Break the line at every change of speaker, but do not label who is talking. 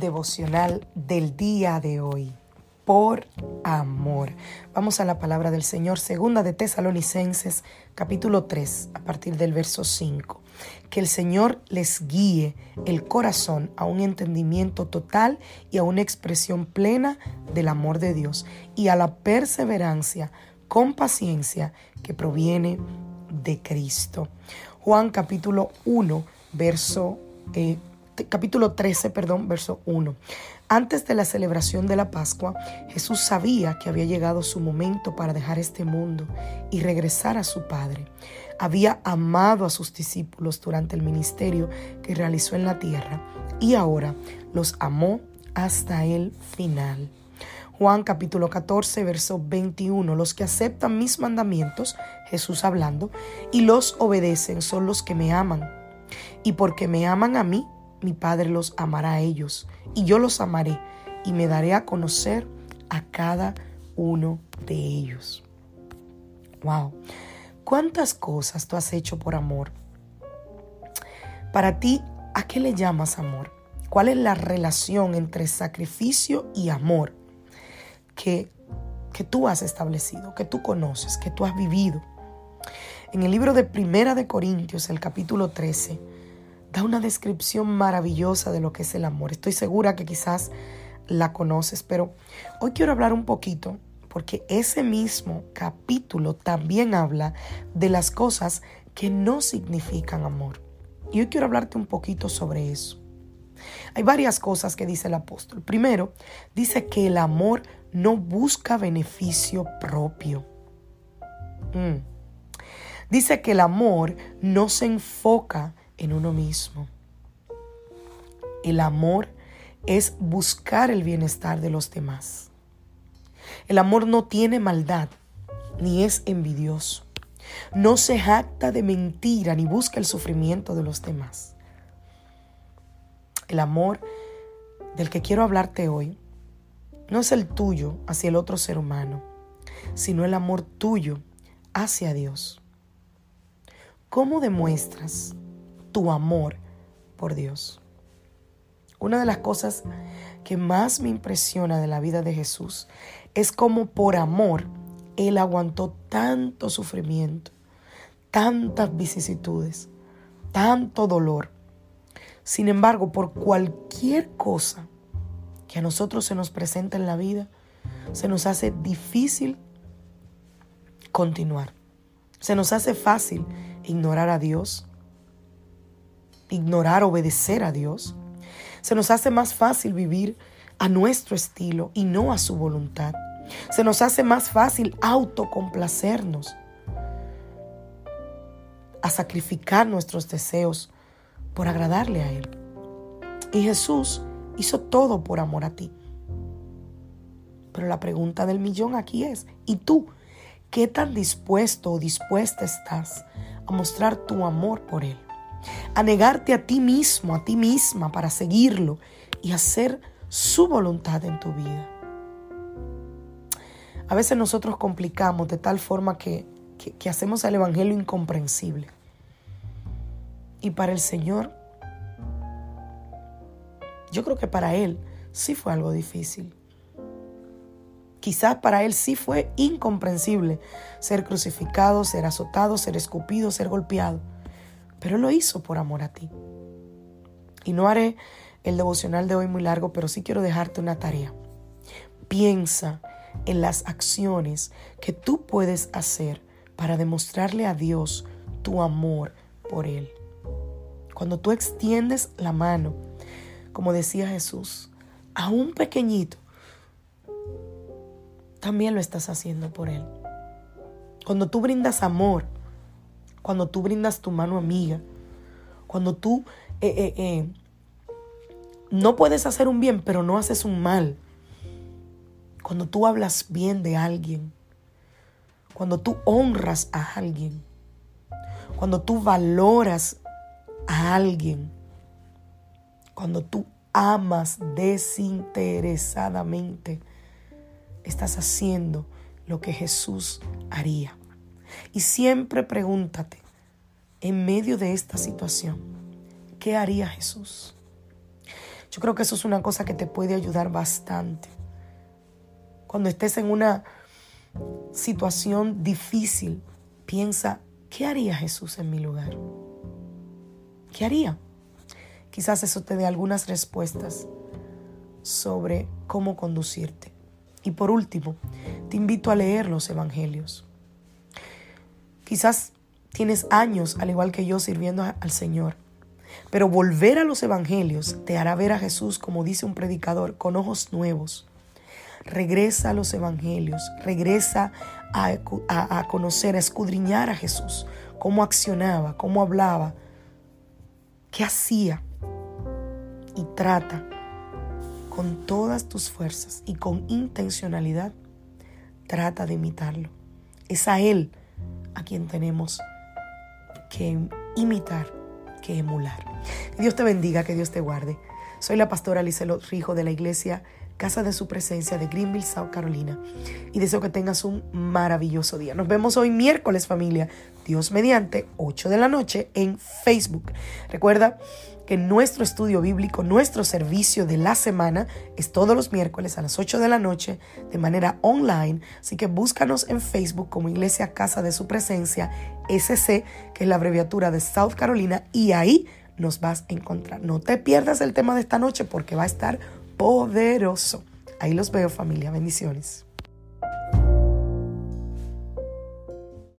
Devocional del día de hoy por amor. Vamos a la palabra del Señor, segunda de Tesalonicenses, capítulo 3, a partir del verso 5. Que el Señor les guíe el corazón a un entendimiento total y a una expresión plena del amor de Dios y a la perseverancia con paciencia que proviene de Cristo. Juan capítulo 1, verso eh, capítulo 13, perdón, verso 1. Antes de la celebración de la Pascua, Jesús sabía que había llegado su momento para dejar este mundo y regresar a su Padre. Había amado a sus discípulos durante el ministerio que realizó en la tierra y ahora los amó hasta el final. Juan capítulo 14, verso 21. Los que aceptan mis mandamientos, Jesús hablando, y los obedecen son los que me aman. Y porque me aman a mí, mi Padre los amará a ellos, y yo los amaré, y me daré a conocer a cada uno de ellos. Wow, ¿cuántas cosas tú has hecho por amor? Para ti, ¿a qué le llamas amor? ¿Cuál es la relación entre sacrificio y amor que, que tú has establecido, que tú conoces, que tú has vivido? En el libro de Primera de Corintios, el capítulo 13, da una descripción maravillosa de lo que es el amor. Estoy segura que quizás la conoces, pero hoy quiero hablar un poquito porque ese mismo capítulo también habla de las cosas que no significan amor. Y hoy quiero hablarte un poquito sobre eso. Hay varias cosas que dice el apóstol. Primero, dice que el amor no busca beneficio propio. Mm. Dice que el amor no se enfoca en uno mismo. El amor es buscar el bienestar de los demás. El amor no tiene maldad, ni es envidioso. No se jacta de mentira, ni busca el sufrimiento de los demás. El amor del que quiero hablarte hoy no es el tuyo hacia el otro ser humano, sino el amor tuyo hacia Dios. ¿Cómo demuestras tu amor por Dios. Una de las cosas que más me impresiona de la vida de Jesús es cómo por amor Él aguantó tanto sufrimiento, tantas vicisitudes, tanto dolor. Sin embargo, por cualquier cosa que a nosotros se nos presenta en la vida, se nos hace difícil continuar. Se nos hace fácil ignorar a Dios, ignorar, obedecer a Dios. Se nos hace más fácil vivir a nuestro estilo y no a su voluntad. Se nos hace más fácil autocomplacernos, a sacrificar nuestros deseos por agradarle a Él. Y Jesús hizo todo por amor a ti. Pero la pregunta del millón aquí es, ¿y tú qué tan dispuesto o dispuesta estás a mostrar tu amor por Él? A negarte a ti mismo, a ti misma para seguirlo y hacer su voluntad en tu vida. A veces nosotros complicamos de tal forma que, que, hacemos el Evangelio incomprensible. Y para el Señor, yo creo que para Él sí fue algo difícil. Quizás para Él sí fue incomprensible ser crucificado, ser azotado, ser escupido, ser golpeado pero lo hizo por amor a ti. Y no haré el devocional de hoy muy largo, pero sí quiero dejarte una tarea. Piensa en las acciones que tú puedes hacer para demostrarle a Dios tu amor por Él. Cuando tú extiendes la mano, como decía Jesús, a un pequeñito, también lo estás haciendo por él. Cuando tú brindas amor, cuando tú brindas tu mano amiga, cuando tú eh, eh, eh, no puedes hacer un bien, pero no haces un mal. Cuando tú hablas bien de alguien, cuando tú honras a alguien, cuando tú valoras a alguien, cuando tú amas desinteresadamente, estás haciendo lo que Jesús haría. Y siempre pregúntate, en medio de esta situación, ¿qué haría Jesús? Yo creo que eso es una cosa que te puede ayudar bastante. Cuando estés en una situación difícil, piensa, ¿qué haría Jesús en mi lugar? ¿Qué haría? Quizás eso te dé algunas respuestas sobre cómo conducirte. Y por último, te invito a leer los evangelios. Quizás tienes años, al igual que yo, sirviendo al Señor. Pero volver a los evangelios te hará ver a Jesús, como dice un predicador, con ojos nuevos. Regresa a los evangelios, regresa a, conocer, a escudriñar a Jesús, cómo accionaba, cómo hablaba, qué hacía. Y trata con todas tus fuerzas y con intencionalidad, trata de imitarlo. Es a Él quien tenemos que imitar, que emular. Dios te bendiga, que Dios te guarde. Soy la pastora Licelo Rijo de la iglesia Casa de Su Presencia de Greenville, South Carolina. Y deseo que tengas un maravilloso día. Nos vemos hoy miércoles, familia. Dios mediante, 8 de la noche en Facebook. Recuerda que nuestro estudio bíblico, nuestro servicio de la semana es todos los miércoles a las 8 de la noche de manera online. Así que búscanos en Facebook como Iglesia Casa de Su Presencia, SC, que es la abreviatura de South Carolina, y ahí nos vas a encontrar. No te pierdas el tema de esta noche porque va a estar poderoso. Ahí los veo familia, bendiciones.